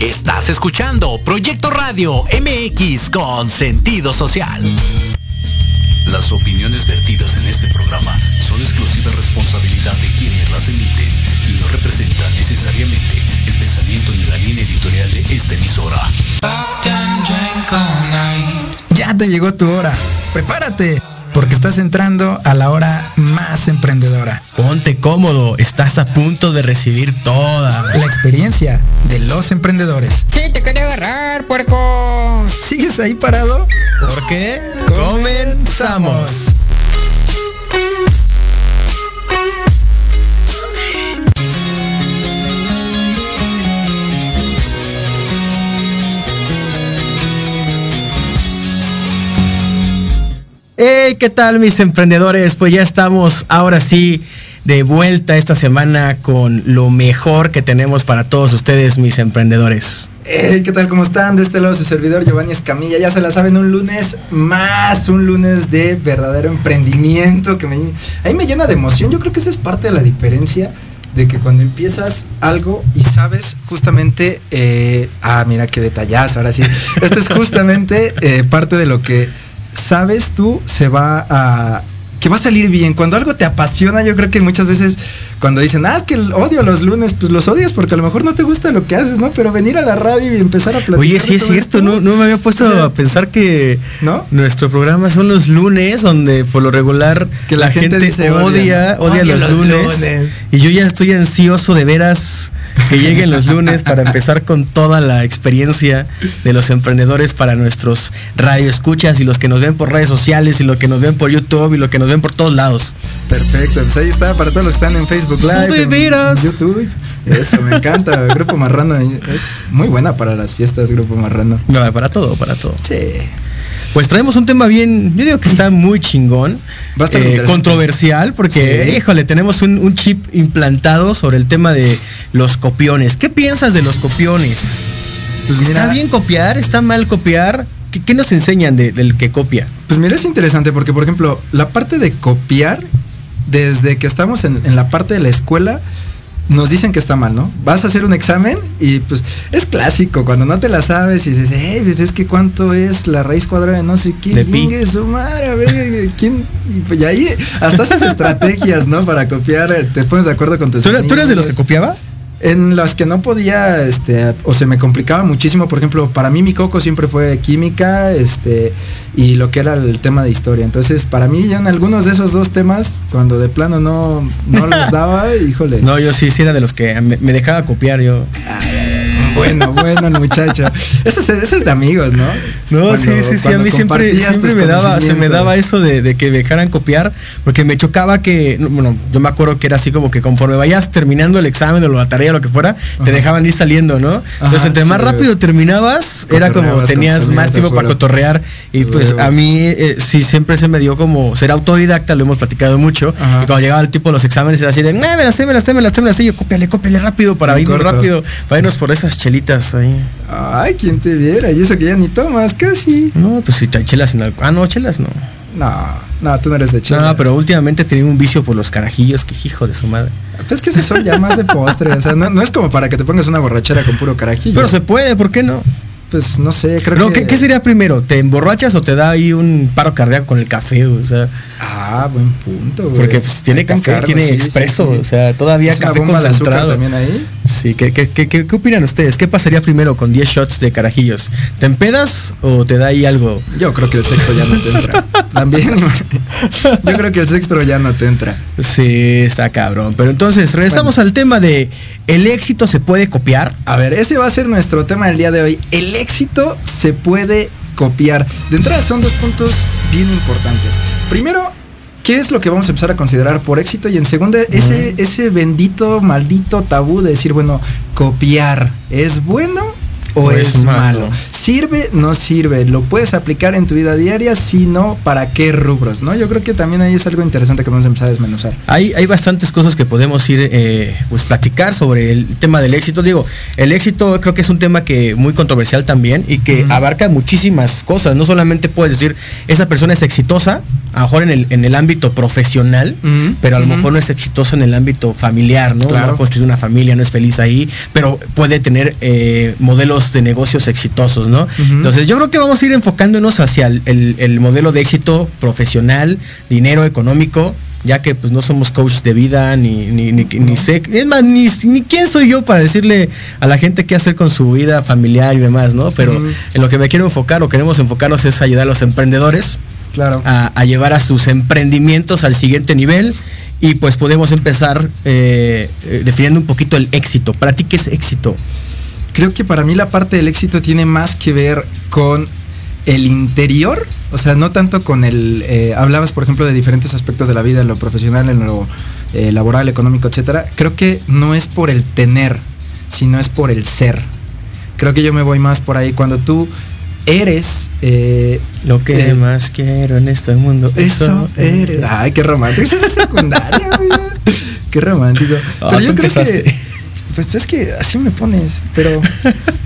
Estás escuchando Proyecto Radio MX con sentido social. Las opiniones vertidas en este programa son exclusiva responsabilidad de quienes las emiten y no representan necesariamente el pensamiento ni la línea editorial de esta emisora. Ya te llegó tu hora. Prepárate porque estás entrando a la hora más emprendedora. Ponte cómodo, estás a punto de recibir toda la experiencia de los emprendedores. Sí, te quería agarrar, puerco. ¿Sigues ahí parado? Porque comenzamos. Hey, ¿qué tal mis emprendedores? Pues ya estamos ahora sí de vuelta esta semana con lo mejor que tenemos para todos ustedes, mis emprendedores. Hey, ¿qué tal? ¿Cómo están? De este lado su servidor Giovanni Escamilla. Ya se la saben, un lunes más, un lunes de verdadero emprendimiento que me, ahí me llena de emoción. Yo creo que esa es parte de la diferencia de que cuando empiezas algo y sabes justamente, eh, ah, mira qué detallazo, ahora sí. Esto es justamente eh, parte de lo que sabes tú se va a que va a salir bien. Cuando algo te apasiona, yo creo que muchas veces cuando dicen, ah, es que odio los lunes, pues los odias porque a lo mejor no te gusta lo que haces, ¿no? Pero venir a la radio y empezar a platicar. Oye, sí es cierto, no, no me había puesto a pensar que ¿no? nuestro programa son los lunes, donde por lo regular que la, gente, odia, odia, los, lunes, Y yo ya estoy ansioso de veras que lleguen los lunes para empezar con toda la experiencia de los emprendedores para nuestros radioescuchas y los que nos ven por redes sociales y los que nos ven por YouTube y los que nos ven por todos lados. Perfecto, pues ahí está para todos los que están en Facebook Live, en YouTube. Eso, me encanta. Grupo Marrano es muy buena para las fiestas, Grupo Marrano. No, para todo, para todo. Sí. Pues traemos un tema bien, yo digo que está muy chingón, eh, controversial, porque, híjole, tenemos un, chip implantado sobre el tema de los copiones. ¿Qué piensas de los copiones? Pues ¿Está bien copiar? ¿Está mal copiar? ¿Qué, nos enseñan del que copia? Pues mira, es interesante porque, por ejemplo, la parte de copiar, desde que estamos en la parte de la escuela, nos dicen que está mal, ¿no? Vas a hacer un examen y pues es clásico, cuando no te la sabes y dices, hey, pues es que cuánto es la raíz cuadrada de no sé qué, de su madre, a ver, ¿quién? Y pues ahí hasta haces estrategias, ¿no? Para copiar, eh, te pones de acuerdo con tus ¿Tú, ¿Tú eres de los que copiaba? En las que no podía, este, o se me complicaba muchísimo, por ejemplo, para mí mi coco siempre fue química, este, y lo que era el tema de historia. Entonces, para mí, yo en algunos de esos dos temas, cuando de plano no, no los daba, híjole. No, yo sí, sí era de los que me, dejaba copiar yo. Bueno, bueno, muchacho. Eso es, eso es de amigos, ¿no? No, sí, sí, sí. A mí siempre, siempre me daba, se me daba eso de, que me dejaran copiar, porque me chocaba que, bueno, yo me acuerdo que era así como que conforme vayas terminando el examen o la tarea o lo que fuera, te dejaban ir saliendo, ¿no? Entonces, entre más rápido terminabas, era como tenías más tiempo para cotorrear. Y pues a mí eh, sí siempre se me dio como ser autodidacta, lo hemos platicado mucho. Y cuando llegaba el tipo de los exámenes era así de, me la sé, me la sé, me la sé, me la sé. Yo cópiale, cópiale rápido para irnos rápido, para irnos por esas chelitas ahí. Ay, quien te viera, y eso que ya ni tomas, casi. No, pues si chelas en algo. Ah, no, chelas no. No, no, tú no eres de chela. No, pero últimamente tenía un vicio por los carajillos, que hijo de su madre. Pues que se son ya más de postre, o sea, no, no, es como para que te pongas una borrachera con puro carajillo. Pero se puede, ¿por qué no? Pues no sé, creo que. ¿qué, sería primero? ¿Te emborrachas o te da ahí un paro cardíaco con el café? O sea. Ah, buen punto, güey. Porque pues, tiene café, tiene expreso, o sea, todavía café concentrado. también ahí? Sí, ¿qué, qué, qué, qué, opinan ustedes? ¿Qué pasaría primero con 10 shots de carajillos? ¿Te empedas o te da ahí algo? Yo creo que el sexto ya no te entra. también. Yo creo que el sexto ya no te entra. Sí, está cabrón. Pero entonces, regresamos al tema de ¿el éxito se puede copiar? A ver, ese va a ser nuestro tema del día de hoy. El éxito se puede copiar. De entrada son dos puntos bien importantes. Primero, ¿qué es lo que vamos a empezar a considerar por éxito? Y en segunda, ese, ese bendito, maldito tabú de decir, bueno, copiar, ¿es bueno o, es, malo. ¿Sirve? No sirve. ¿Lo puedes aplicar en tu vida diaria? Si no, ¿para qué rubros? ¿no? Yo creo que también ahí es algo interesante que vamos a empezar a desmenuzar. Hay, hay bastantes cosas que podemos ir, eh, pues, platicar sobre el tema del éxito. Digo, el éxito creo que es un tema que muy controversial también y que abarca muchísimas cosas. No solamente puedes decir, esa persona es exitosa, a lo mejor en el, en el ámbito profesional, pero a lo mejor no es exitoso en el ámbito familiar, ¿no? No ha construido una familia, no es feliz ahí, pero puede tener eh, modelos de negocios exitosos, ¿no? Entonces yo creo que vamos a ir enfocándonos hacia el, modelo de éxito profesional, dinero económico, ya que pues no somos coach de vida, ni, ni, ni, sé, es más, ni, ni, quién soy yo para decirle a la gente qué hacer con su vida familiar y demás, ¿no? Pero en lo que me quiero enfocar o queremos enfocarnos es ayudar a los emprendedores a, llevar a sus emprendimientos al siguiente nivel y pues podemos empezar eh, eh, definiendo un poquito el éxito. ¿Para ti qué es éxito? Creo que para mí la parte del éxito tiene más que ver con el interior, o sea, no tanto con el... Eh, hablabas, por ejemplo, de diferentes aspectos de la vida, en lo profesional, en lo laboral, económico, etcétera. Creo que no es por el tener, sino es por el ser. Creo que yo me voy más por ahí. Cuando tú eres eh, lo que eh, más quiero en este mundo. Eso, eres. Ay, qué romántico. Eso es secundaria, Qué romántico. Ah, pero yo creo que. Pues es que así me pones. Pero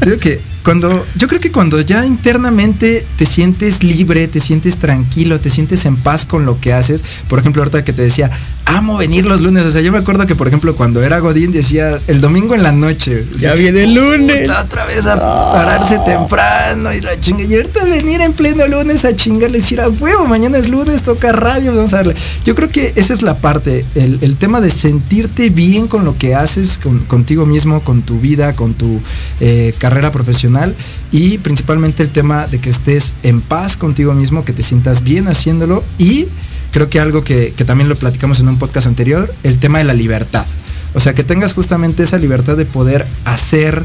digo que cuando. Yo creo que cuando ya internamente te sientes libre, te sientes tranquilo, te sientes en paz con lo que haces. Por ejemplo, ahorita que te decía, amo venir los lunes. O sea, yo me acuerdo que, por ejemplo, cuando era Godín decía el domingo en la noche. Ya viene el lunes. Otra vez a pararse temprano y la chinga. Y ahorita venir en pleno lunes a chingarle decir, a huevo, mañana es lunes, toca radio, vamos a darle. Yo creo que esa es la parte, el, tema de sentirte bien con lo que haces, contigo mismo, con tu vida, con tu eh, carrera profesional y principalmente el tema de que estés en paz contigo mismo, que te sientas bien haciéndolo y creo que algo que, también lo platicamos en un podcast anterior, el tema de la libertad. O sea, que tengas justamente esa libertad de poder hacer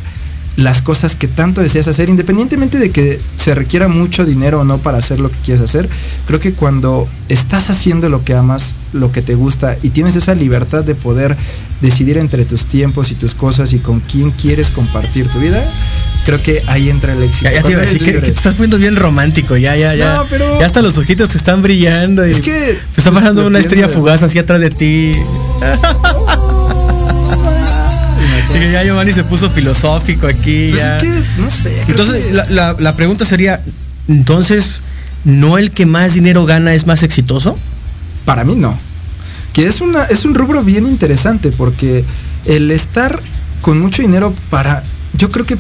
las cosas que tanto deseas hacer, independientemente de que se requiera mucho dinero o no para hacer lo que quieres hacer, creo que cuando estás haciendo lo que amas, lo que te gusta y tienes esa libertad de poder decidir entre tus tiempos y tus cosas y con quién quieres compartir tu vida, creo que ahí entra el éxito. Ya, te iba a decir que, te estás poniendo bien romántico, ya, ya, ya. No, pero... Ya hasta los ojitos te están brillando. Y es que... Se está pasando una estrella fugaz así atrás de ti. y ya Giovanni se puso filosófico aquí. Pues es que, no sé. Entonces, la, la pregunta sería, entonces, ¿no el que más dinero gana es más exitoso? Para mí no. Que es, una, es un rubro bien interesante porque el estar con mucho dinero para, yo creo que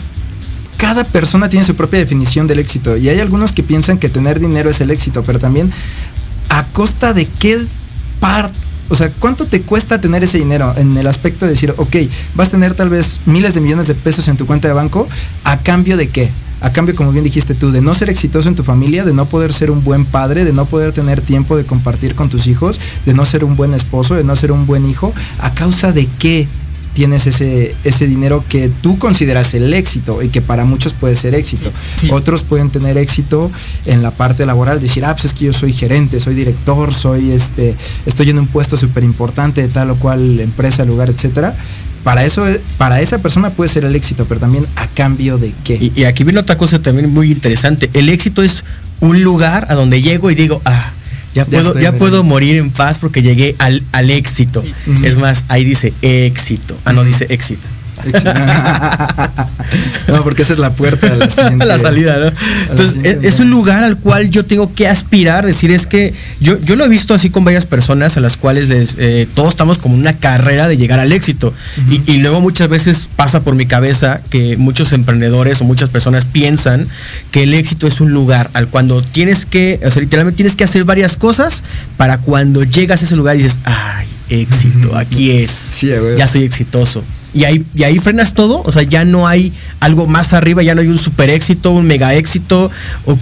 cada persona tiene su propia definición del éxito y hay algunos que piensan que tener dinero es el éxito, pero también a costa de qué parte o sea, ¿cuánto te cuesta tener ese dinero? En el aspecto de decir, ok, vas a tener tal vez miles de millones de pesos en tu cuenta de banco, ¿a cambio de qué? A cambio, como bien dijiste tú, de no ser exitoso en tu familia, de no poder ser un buen padre, de no poder tener tiempo de compartir con tus hijos, de no ser un buen esposo, de no ser un buen hijo, ¿a causa de qué? Tienes ese, ese dinero que tú consideras el éxito y que para muchos puede ser éxito. Otros pueden tener éxito en la parte laboral, decir, ah, pues es que yo soy gerente, soy director, soy este, estoy en un puesto súper importante de tal o cual empresa, lugar, etcétera. Para eso, para esa persona puede ser el éxito, pero también a cambio de qué. Y, y aquí viene otra cosa también muy interesante. El éxito es un lugar a donde llego y digo, ah, ya, puedo, ya puedo morir en paz porque llegué al, al éxito. Es más, ahí dice éxito. Ah, no, dice éxito. No, porque esa es la puerta de la, salida, ¿no? Entonces, es, un lugar al cual yo tengo que aspirar, decir, es que yo, yo lo he visto así con varias personas a las cuales les, eh, todos estamos como una carrera de llegar al éxito. y, luego muchas veces pasa por mi cabeza que muchos emprendedores o muchas personas piensan que el éxito es un lugar al cuando tienes que, o sea, literalmente tienes que hacer varias cosas para cuando llegas a ese lugar dices, ay, éxito, aquí es, ya soy exitoso y ahí, y ahí frenas todo, o sea, ya no hay algo más arriba, ya no hay un super éxito, un mega éxito, o,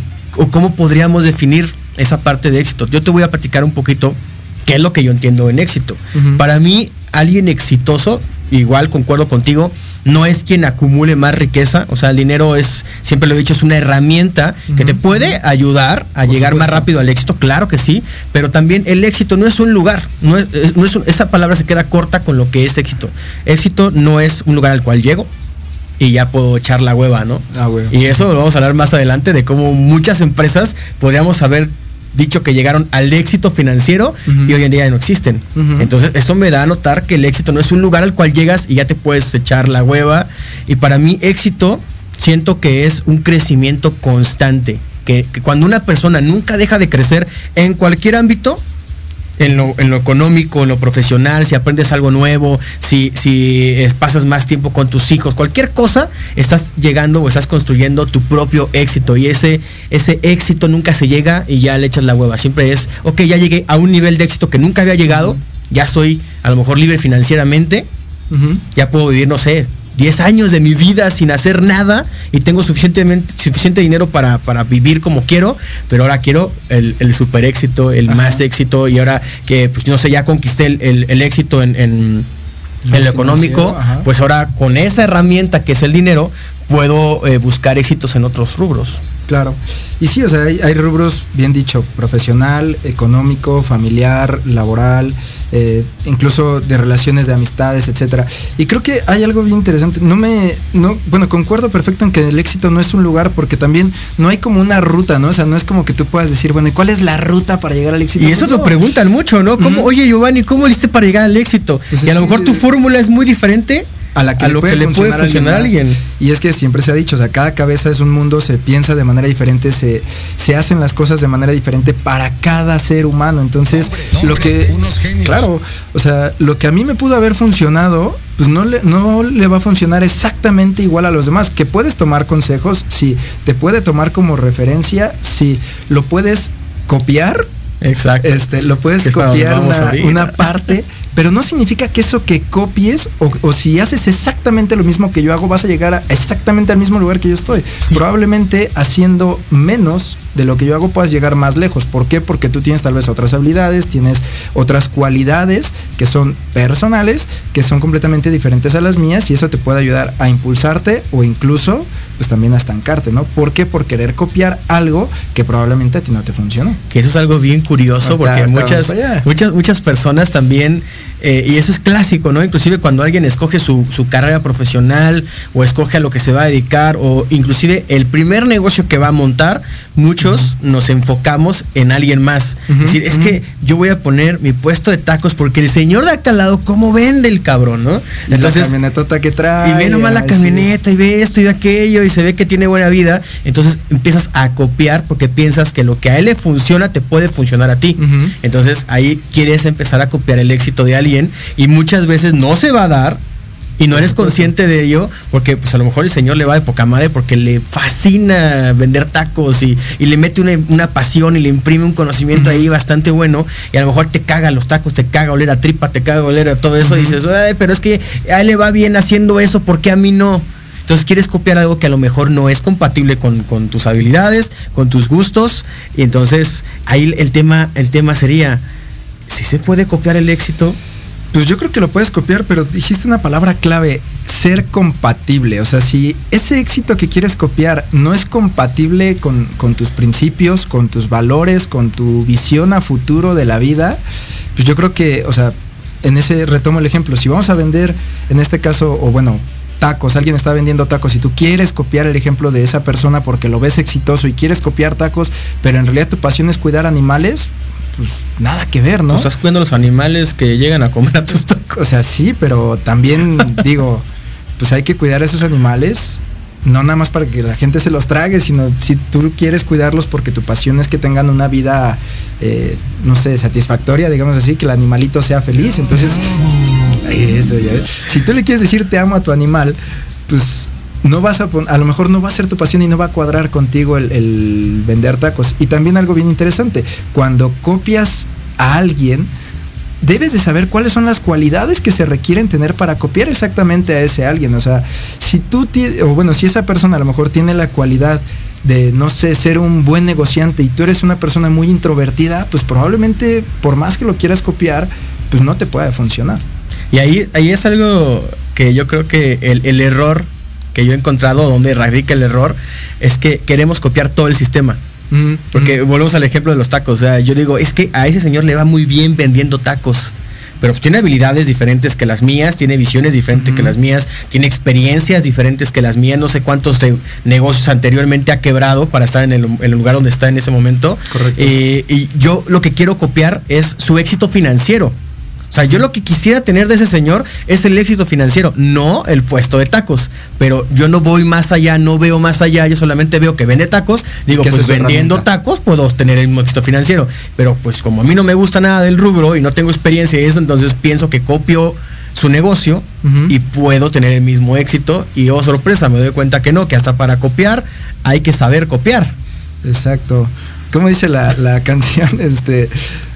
cómo podríamos definir esa parte de éxito. Yo te voy a platicar un poquito qué es lo que yo entiendo en éxito. Para mí, alguien exitoso, igual concuerdo contigo, no es quien acumule más riqueza, o sea, el dinero es, siempre lo he dicho, es una herramienta que te puede ayudar a llegar más rápido al éxito, claro que sí, pero también el éxito no es un lugar, no es, esa palabra se queda corta con lo que es éxito. Éxito no es un lugar al cual llego, y ya puedo echar la hueva, ¿no? Ah, y eso lo vamos a hablar más adelante de cómo muchas empresas podríamos haber dicho que llegaron al éxito financiero y hoy en día ya no existen. Entonces, eso me da a notar que el éxito no es un lugar al cual llegas y ya te puedes echar la hueva. Y para mí, éxito siento que es un crecimiento constante que, cuando una persona nunca deja de crecer en cualquier ámbito, en lo, económico, en lo profesional, si aprendes algo nuevo, si, si pasas más tiempo con tus hijos, cualquier cosa, estás llegando o estás construyendo tu propio éxito. Y ese, ese éxito nunca se llega y ya le echas la hueva. Siempre es, ok, ya llegué a un nivel de éxito que nunca había llegado, ya soy a lo mejor libre financieramente, ya puedo vivir, no sé, 10 años de mi vida sin hacer nada y tengo suficientemente, suficiente dinero para, vivir como quiero, pero ahora quiero el, super éxito, el más éxito y ahora que, pues no sé, ya conquisté el, éxito en, lo económico, pues ahora con esa herramienta que es el dinero, puedo eh, buscar éxitos en otros rubros. Claro. Y sí, o sea, hay, rubros, bien dicho, profesional, económico, familiar, laboral, eh, incluso de relaciones de amistades, etcétera. Y creo que hay algo bien interesante. No me, no, bueno, concuerdo perfecto en que el éxito no es un lugar porque también no hay como una ruta, ¿no? O sea, no es como que tú puedas decir, bueno, ¿y cuál es la ruta para llegar al éxito? Y eso lo preguntan mucho, ¿no? ¿Cómo, Oye, Giovanni, ¿cómo hiciste para llegar al éxito? Pues y a lo mejor tu fórmula es muy diferente a la que, le, puede funcionar a alguien. Y es que siempre se ha dicho, o sea, cada cabeza es un mundo, se piensa de manera diferente, se, se hacen las cosas de manera diferente para cada ser humano. Entonces, lo que, claro, o sea, lo que a mí me pudo haber funcionado, pues no le, no le va a funcionar exactamente igual a los demás. Que puedes tomar consejos, sí, te puede tomar como referencia, sí, lo puedes copiar. Exacto. Este, lo puedes copiar una, una parte pero no significa que eso que copies o, si haces exactamente lo mismo que yo hago, vas a llegar a exactamente al mismo lugar que yo estoy. Probablemente haciendo menos de lo que yo hago puedas llegar más lejos. ¿Por qué? Porque tú tienes tal vez otras habilidades, tienes otras cualidades que son personales, que son completamente diferentes a las mías y eso te puede ayudar a impulsarte o incluso pues también a estancarte, ¿no? ¿Por qué? Por querer copiar algo que probablemente a ti no te funcionó. Que eso es algo bien curioso porque muchas, muchas, muchas personas también eh, y eso es clásico, ¿no? Inclusive cuando alguien escoge su, carrera profesional o escoge a lo que se va a dedicar o inclusive el primer negocio que va a montar, muchos nos enfocamos en alguien más. es decir, es que yo voy a poner mi puesto de tacos porque el señor de acá al lado, ¿cómo vende el cabrón, no? Entonces, la camioneta que trae. Y ve nomás la camioneta y ve esto y aquello y se ve que tiene buena vida. Entonces empiezas a copiar porque piensas que lo que a él le funciona te puede funcionar a ti. Entonces ahí quieres empezar a copiar el éxito de alguien y muchas veces no se va a dar y no eres consciente de ello porque pues a lo mejor el señor le va de poca madre porque le fascina vender tacos y, le mete una, pasión y le imprime un conocimiento ahí bastante bueno y a lo mejor te caga los tacos, te caga oler a tripa, te caga oler a todo eso y dices, pero es que a él le va bien haciendo eso, porque a mí no? Entonces quieres copiar algo que a lo mejor no es compatible con, con tus habilidades, con tus gustos y entonces ahí el tema, el tema sería, si se puede copiar el éxito, pues yo creo que lo puedes copiar, pero dijiste una palabra clave, ser compatible. O sea, si ese éxito que quieres copiar no es compatible con, tus principios, con tus valores, con tu visión a futuro de la vida, pues yo creo que, o sea, en ese retomo el ejemplo, si vamos a vender, en este caso, o bueno, tacos, alguien está vendiendo tacos y tú quieres copiar el ejemplo de esa persona porque lo ves exitoso y quieres copiar tacos, pero en realidad tu pasión es cuidar animales, pues nada que ver, ¿no? Pues estás cuidando los animales que llegan a comer a tus tacos. O sea, sí, pero también digo, pues hay que cuidar a esos animales, no nada más para que la gente se los trague, sino si tú quieres cuidarlos porque tu pasión es que tengan una vida, eh, no sé, satisfactoria, digamos así, que el animalito sea feliz. Entonces, eso ya. Si tú le quieres decir te amo a tu animal, pues no vas a a lo mejor no va a ser tu pasión y no va a cuadrar contigo el, vender tacos. Y también algo bien interesante, cuando copias a alguien, debes de saber cuáles son las cualidades que se requieren tener para copiar exactamente a ese alguien. O sea, si tú o bueno, si esa persona a lo mejor tiene la cualidad de, no sé, ser un buen negociante y tú eres una persona muy introvertida, pues probablemente por más que lo quieras copiar, pues no te pueda funcionar. Y ahí, ahí es algo que yo creo que el error que yo he encontrado donde radica el error es que queremos copiar todo el sistema. Porque volvemos al ejemplo de los tacos. O sea, yo digo, es que a ese señor le va muy bien vendiendo tacos. Pero tiene habilidades diferentes que las mías, tiene visiones diferentes que las mías, tiene experiencias diferentes que las mías. No sé cuántos negocios anteriormente ha quebrado para estar en el, lugar donde está en ese momento. Correcto. Eh, y yo lo que quiero copiar es su éxito financiero O sea, yo lo que quisiera tener de ese señor es el éxito financiero, no el puesto de tacos. Pero yo no voy más allá, no veo más allá, yo solamente veo que vende tacos. Digo, pues vendiendo tacos puedo tener el mismo éxito financiero. Pero pues como a mí no me gusta nada del rubro y no tengo experiencia en eso, entonces pienso que copio su negocio y puedo tener el mismo éxito. Y oh sorpresa, me doy cuenta que no, que hasta para copiar hay que saber copiar. Exacto. ¿Cómo dice la, la canción? Este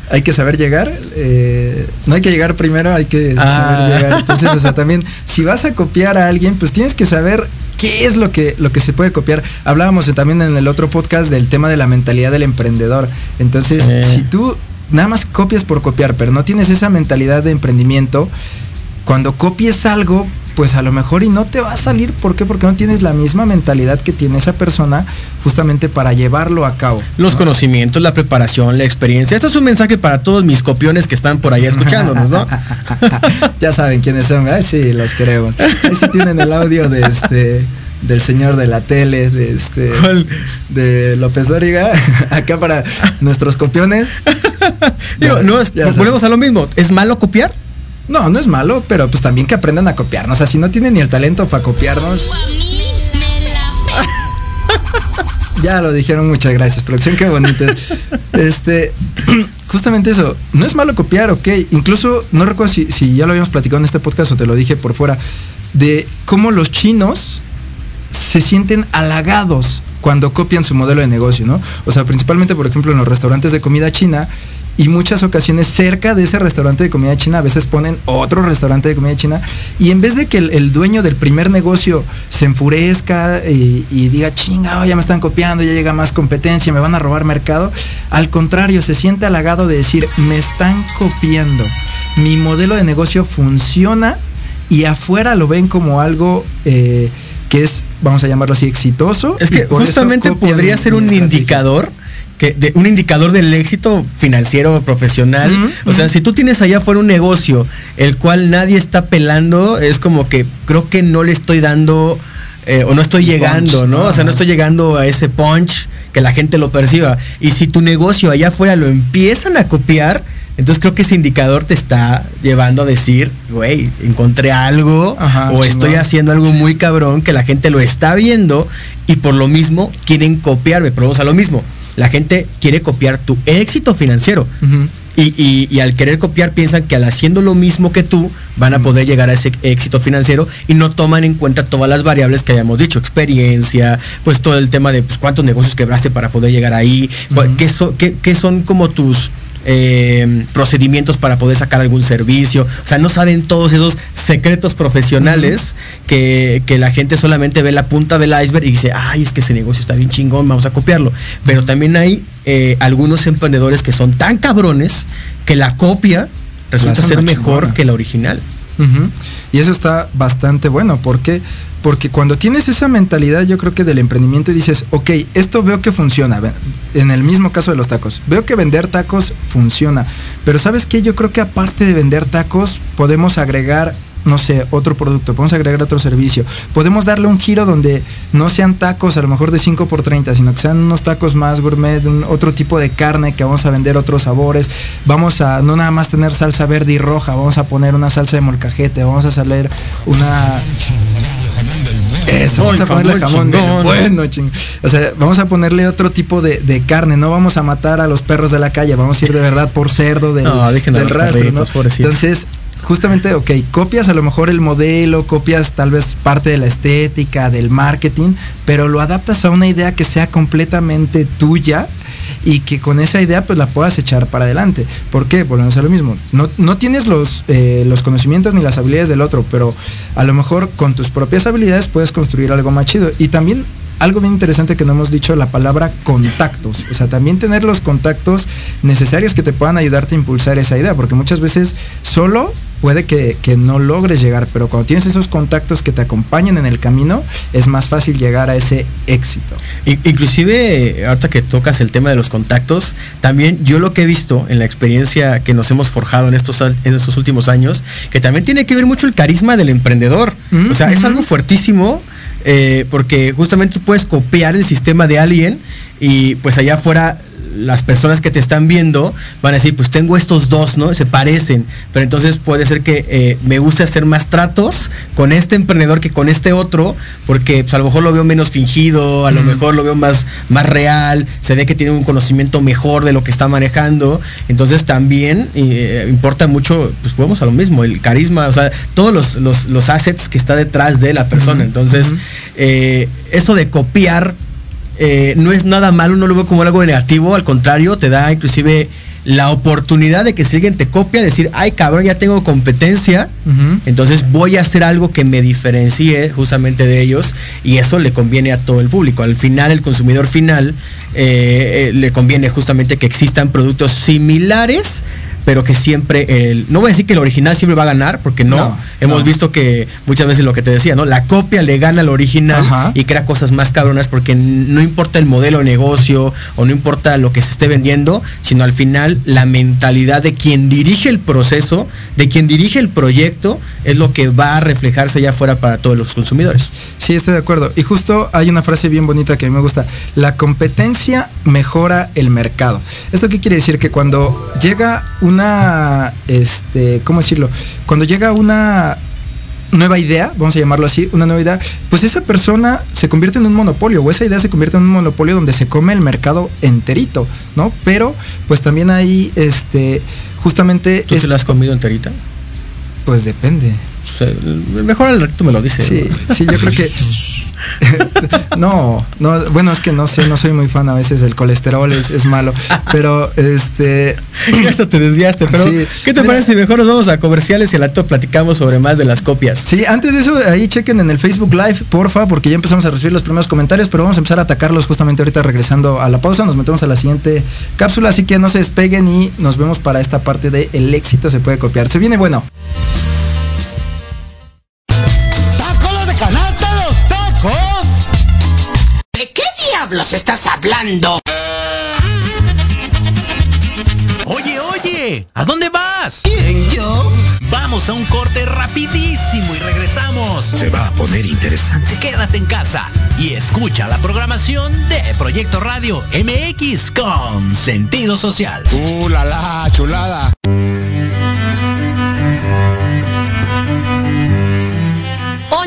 hay que saber llegar. Eh, no hay que llegar primero, hay que saber ah. llegar. Entonces, o sea, también, si vas a copiar a alguien, pues tienes que saber qué es lo que, lo que se puede copiar. Hablábamos también en el otro podcast del tema de la mentalidad del emprendedor. Entonces, si tú nada más copias por copiar, pero no tienes esa mentalidad de emprendimiento, cuando copies algo, pues a lo mejor y no te va a salir. ¿Por qué? Porque no tienes la misma mentalidad que tiene esa persona justamente para llevarlo a cabo. Los conocimientos, la preparación, la experiencia. Esto es un mensaje para todos mis copiones que están por ahí escuchándonos, ¿no? ya saben quiénes son, sí, los queremos. Ahí sí tienen el audio de este del señor de la tele, de este de López Dóriga, acá para nuestros copiones. Digo, no volvemos a lo mismo. ¿Es malo copiar? No, no es malo, pero pues también que aprendan a copiarnos. O sea, si no tienen ni el talento para copiarnos. ya lo dijeron, muchas gracias, producción, qué bonito. este, justamente eso, no es malo copiar, ok. Incluso, no recuerdo si, si ya lo habíamos platicado en este podcast o te lo dije por fuera, de cómo los chinos se sienten halagados cuando copian su modelo de negocio, ¿no? O sea, principalmente, por ejemplo, en los restaurantes de comida china, y muchas ocasiones cerca de ese restaurante de comida china a veces ponen otro restaurante de comida china y en vez de que el, dueño del primer negocio se enfurezca y, diga chinga, ya me están copiando, ya llega más competencia, me van a robar mercado, al contrario, se siente halagado de decir, me están copiando, mi modelo de negocio funciona y afuera lo ven como algo... Eh, que es, vamos a llamarlo así, exitoso. Es que justamente podría ser un indicador que de, un indicador del éxito financiero profesional. o sea, si tú tienes allá afuera un negocio el cual nadie está pelando, es como que creo que no le estoy dando eh, o no estoy llegando, ¿no? O sea, no estoy llegando a ese punch que la gente lo perciba. Y si tu negocio allá afuera lo empiezan a copiar, entonces creo que ese indicador te está llevando a decir, güey, encontré algo o estoy haciendo algo muy cabrón que la gente lo está viendo y por lo mismo quieren copiarme. Pero vamos a lo mismo la gente quiere copiar tu éxito financiero. y, al querer copiar piensan que al haciendo lo mismo que tú van a poder llegar a ese éxito financiero y no toman en cuenta todas las variables que hayamos dicho, experiencia, pues todo el tema de pues, cuántos negocios quebraste para poder llegar ahí, qué son como tus eh, procedimientos para poder sacar algún servicio. O sea, no saben todos esos secretos profesionales que, la gente solamente ve la punta del iceberg y dice, ay, es que ese negocio está bien chingón, vamos a copiarlo. Pero también hay eh, algunos emprendedores que son tan cabrones que la copia resulta ser mejor que la original. Y eso está bastante bueno porque porque cuando tienes esa mentalidad, yo creo que del emprendimiento y dices, ok, esto veo que funciona. En el mismo caso de los tacos, veo que vender tacos funciona. Pero ¿sabes qué? Yo creo que aparte de vender tacos, podemos agregar no sé, otro producto, podemos agregar otro servicio. Podemos darle un giro donde no sean tacos a lo mejor de 5 por 30, sino que sean unos tacos más gourmet, otro tipo de carne que vamos a vender otros sabores. Vamos a no nada más tener salsa verde y roja, vamos a poner una salsa de molcajete, vamos a salir una eso, vamos a ponerle jamón bueno, ching. O sea, vamos a ponerle otro tipo de, carne, no vamos a matar a los perros de la calle, vamos a ir de verdad por cerdo del, del rastro, ¿no? Entonces, justamente, ok, copias a lo mejor el modelo, copias tal vez parte de la estética, del marketing, pero lo adaptas a una idea que sea completamente tuya y que con esa idea pues la puedas echar para adelante. ¿Por qué? Volvemos a lo mismo. No, no tienes los, eh, los conocimientos ni las habilidades del otro, pero a lo mejor con tus propias habilidades puedes construir algo más chido. Y también algo bien interesante que no hemos dicho, la palabra contactos. O sea, también tener los contactos necesarios que te puedan ayudarte a impulsar esa idea, porque muchas veces solo puede que, no logres llegar, pero cuando tienes esos contactos que te acompañan en el camino, es más fácil llegar a ese éxito. Inclusive, ahorita que tocas el tema de los contactos, también yo lo que he visto en la experiencia que nos hemos forjado en estos, en estos últimos años, que también tiene que ver mucho el carisma del emprendedor. o sea, es algo fuertísimo. Eh, porque justamente tú puedes copiar el sistema de alguien y pues allá afuera las personas que te están viendo van a decir, pues tengo estos dos, ¿no? Se parecen, pero entonces puede ser que eh, me guste hacer más tratos con este emprendedor que con este otro, porque pues, a lo mejor lo veo menos fingido, a lo mejor lo veo más, más real, se ve que tiene un conocimiento mejor de lo que está manejando, entonces también eh, importa mucho, pues vamos a lo mismo, el carisma, o sea, todos los, assets que está detrás de la persona, entonces eh, eso de copiar eh, no es nada malo, no lo veo como algo negativo, al contrario, te da inclusive la oportunidad de que si alguien te copia, decir, ay cabrón, ya tengo competencia, entonces voy a hacer algo que me diferencie justamente de ellos y eso le conviene a todo el público. Al final, el consumidor final eh, eh, le conviene justamente que existan productos similares pero que siempre el, no voy a decir que el original siempre va a ganar, porque no, hemos visto que muchas veces lo que te decía, ¿no? La copia le gana al original y crea cosas más cabronas porque no importa el modelo de negocio o no importa lo que se esté vendiendo, sino al final la mentalidad de quien dirige el proceso, de quien dirige el proyecto, es lo que va a reflejarse ya fuera para todos los consumidores. Sí, estoy de acuerdo. Y justo hay una frase bien bonita que a mí me gusta. La competencia mejora el mercado. ¿Esto qué quiere decir? Que cuando llega una, este, ¿cómo decirlo? Cuando llega una nueva idea, vamos a llamarlo así, una nueva idea, pues esa persona se convierte en un monopolio o esa idea se convierte en un monopolio donde se come el mercado enterito, ¿no? Pero pues también hay, este, justamente... ¿Tú se la has comido enterita? Pues depende. Mejor al ratito me lo dice. Sí, sí, yo creo que. no, no, bueno, es que no sé, no soy muy fan a veces, el colesterol es, malo, pero este... Esto te desviaste, pero ¿qué te parece si mejor nos vamos a comerciales y al acto platicamos sobre más de las copias? Sí, antes de eso, ahí chequen en el Facebook Live, porfa, porque ya empezamos a recibir los primeros comentarios, pero vamos a empezar a atacarlos justamente ahorita regresando a la pausa, nos metemos a la siguiente cápsula, así que no se despeguen y nos vemos para esta parte de el éxito se puede copiar. Se viene bueno. Diablos estás hablando? Oye, oye, ¿a dónde vas? ¿Quién, yo? Vamos a un corte rapidísimo y regresamos. Se va a poner interesante. Quédate en casa y escucha la programación de Proyecto Radio MX con sentido social. ¡Uh, la, la chulada!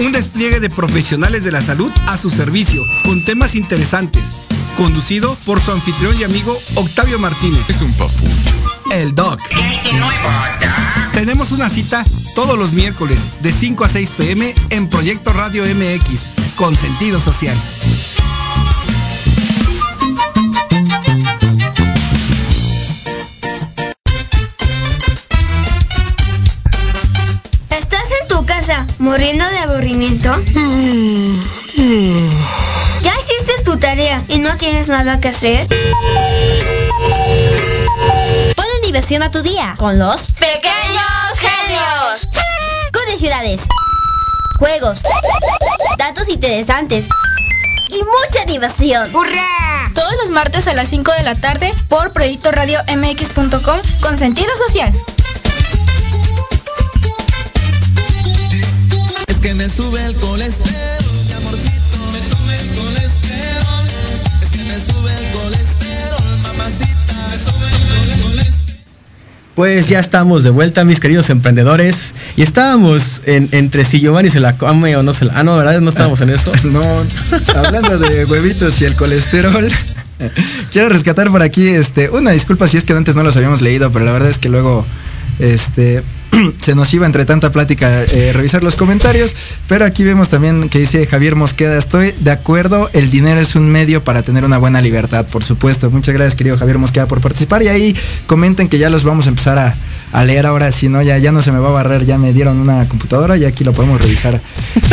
un despliegue de profesionales de la salud a su servicio, con temas interesantes. Conducido por su anfitrión y amigo Octavio Martínez. Es un papucho. El Doc. Tenemos una cita todos los miércoles de 5 a 6 pm en Proyecto Radio MX, con sentido social. ¿Muriendo de aburrimiento? ¿Ya hiciste tu tarea y no tienes nada que hacer? Ponle diversión a tu día con los pequeños genios. ciudades, juegos, datos interesantes y mucha diversión. ¡Hurra! Todos los martes a las 5 de la tarde por Proyecto Radio MX.com con sentido social. Sube el colesterol, mi amorcito, me sube el colesterol. Es que me sube el colesterol, mamacita, me sube el colesterol. Pues ya estamos de vuelta, mis queridos emprendedores. Y estábamos en, entre si Giovanni se la come o no se la. Ah, no, ¿verdad? No estábamos en eso. no, hablando de huevitos y el colesterol. Quiero rescatar por aquí, este, una disculpa si es que antes no los habíamos leído, pero la verdad es que luego, este, se nos iba entre tanta plática eh, revisar los comentarios, pero aquí vemos también que dice Javier Mosqueda, estoy de acuerdo, el dinero es un medio para tener una buena libertad, por supuesto. Muchas gracias querido Javier Mosqueda por participar y ahí comenten que ya los vamos a empezar a, a leer ahora, si no, ya, ya no se me va a barrer, ya me dieron una computadora y aquí lo podemos revisar.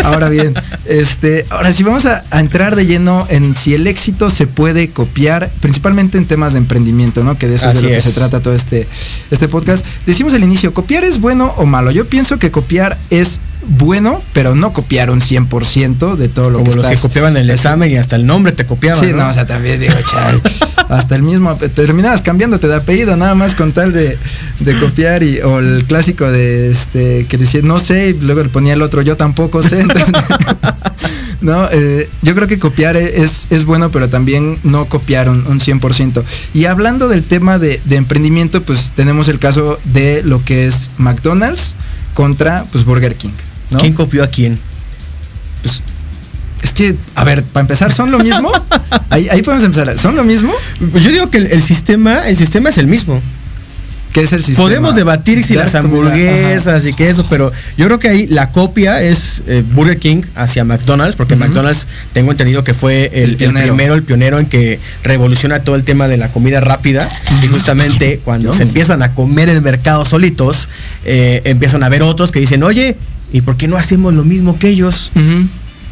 Ahora bien, este, ahora sí vamos a, a, entrar de lleno en si el éxito se puede copiar, principalmente en temas de emprendimiento, ¿no? Que de eso Así es de lo es. que se trata todo este, este podcast. Decimos al inicio, copiar es bueno o malo. Yo pienso que copiar es bueno, pero no copiar un 100% de todo lo Como que los estás, que copiaban el examen y hasta el nombre te copiaban. Sí, no, o sea, también digo, chal, hasta el mismo, terminabas cambiándote de apellido nada más con tal de, de copiar y, o el clásico de este, que decía, no sé, y luego le ponía el otro, yo tampoco sé. Entonces, no, eh, yo creo que copiar es, es bueno, pero también no copiar un, un 100%. Y hablando del tema de, de emprendimiento, pues tenemos el caso de lo que es McDonald's contra pues Burger King. ¿No? ¿Quién copió a quién? Pues es que, a ver, para empezar, ¿son lo mismo? ahí, ahí, podemos empezar. ¿Son lo mismo? Pues yo digo que el, el, sistema, el sistema es el mismo. ¿Qué es el sistema? Podemos debatir si las hamburguesas y que eso, pero yo creo que ahí la copia es eh, Burger King hacia McDonald's, porque uh -huh. McDonald's tengo entendido que fue el, el, primero, el pionero en que revoluciona todo el tema de la comida rápida uh -huh. y justamente cuando se empiezan a comer el mercado solitos, eh, empiezan a ver otros que dicen, oye, ¿y por qué no hacemos lo mismo que ellos? Uh -huh.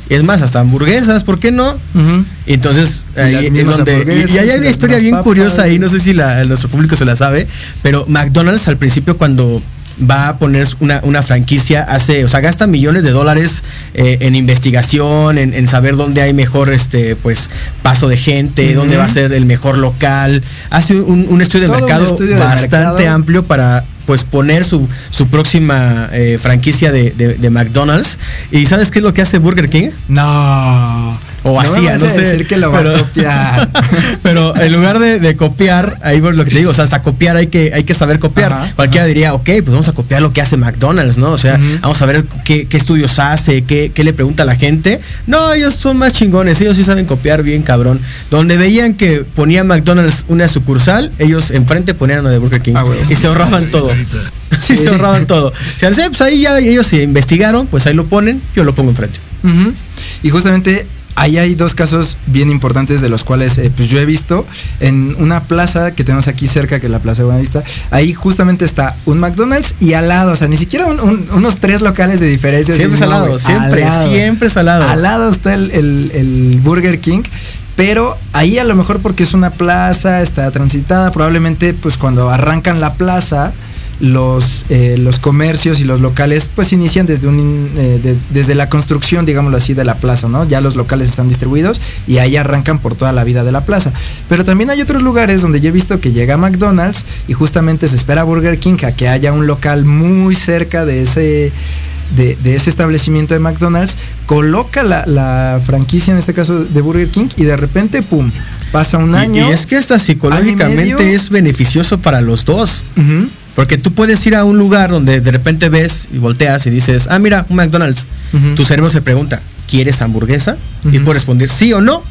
Es más, hasta hamburguesas, ¿por qué no? Uh -huh. Entonces ahí es donde. Y, hay una historia bien papas, curiosa ahí, no sé si la, nuestro público se la sabe, pero McDonald's al principio cuando va a poner una, una, franquicia, hace, o sea, gasta millones de dólares eh, en investigación, en, en, saber dónde hay mejor este pues paso de gente, uh -huh. dónde va a ser el mejor local. Hace un, un estudio de Todo mercado estudio bastante de mercado. amplio para pues poner su, su próxima eh, franquicia de, de, de, McDonald's. ¿Y sabes qué es lo que hace Burger King? No. O hacía, no, no sé. decir que lo pero, va a copiar. pero en lugar de, de, copiar, ahí por lo que te digo, o sea, hasta copiar hay que, hay que saber copiar. Ajá, Cualquiera ajá. diría, ok, pues vamos a copiar lo que hace McDonald's, ¿no? O sea, uh -huh. vamos a ver qué, qué, estudios hace, qué, qué le pregunta a la gente. No, ellos son más chingones, ellos sí saben copiar bien, cabrón. Donde veían que ponía McDonald's una sucursal, ellos enfrente ponían una de Burger King. Ah, bueno. Y se ahorraban todo. sí, se ahorraban todo. Si pues ahí ya ellos se investigaron, pues ahí lo ponen, yo lo pongo enfrente. Uh -huh. Y justamente ahí hay dos casos bien importantes de los cuales eh, pues yo he visto en una plaza que tenemos aquí cerca, que es la Plaza de Buenavista, ahí justamente está un McDonald's y al lado, o sea, ni siquiera un, un, unos tres locales de diferencia. Siempre es al lado, siempre, siempre es al lado. Al lado está el, el, el Burger King pero ahí a lo mejor porque es una plaza, está transitada, probablemente pues cuando arrancan la plaza, los, eh, los comercios y los locales pues inician desde, un, eh, des, desde la construcción, digámoslo así, de la plaza, ¿no? Ya los locales están distribuidos y ahí arrancan por toda la vida de la plaza. Pero también hay otros lugares donde yo he visto que llega McDonald's y justamente se espera Burger King a que haya un local muy cerca de ese... De, de, ese establecimiento de McDonald's, coloca la, la, franquicia, en este caso de Burger King, y de repente, ¡pum! Pasa un año. Y, y es que hasta psicológicamente es beneficioso para los dos. Uh -huh. Porque tú puedes ir a un lugar donde de repente ves y volteas y dices, ah, mira, un McDonald's. Uh -huh. Tu cerebro se pregunta, ¿quieres hamburguesa? Uh -huh. Y puedes responder sí o no.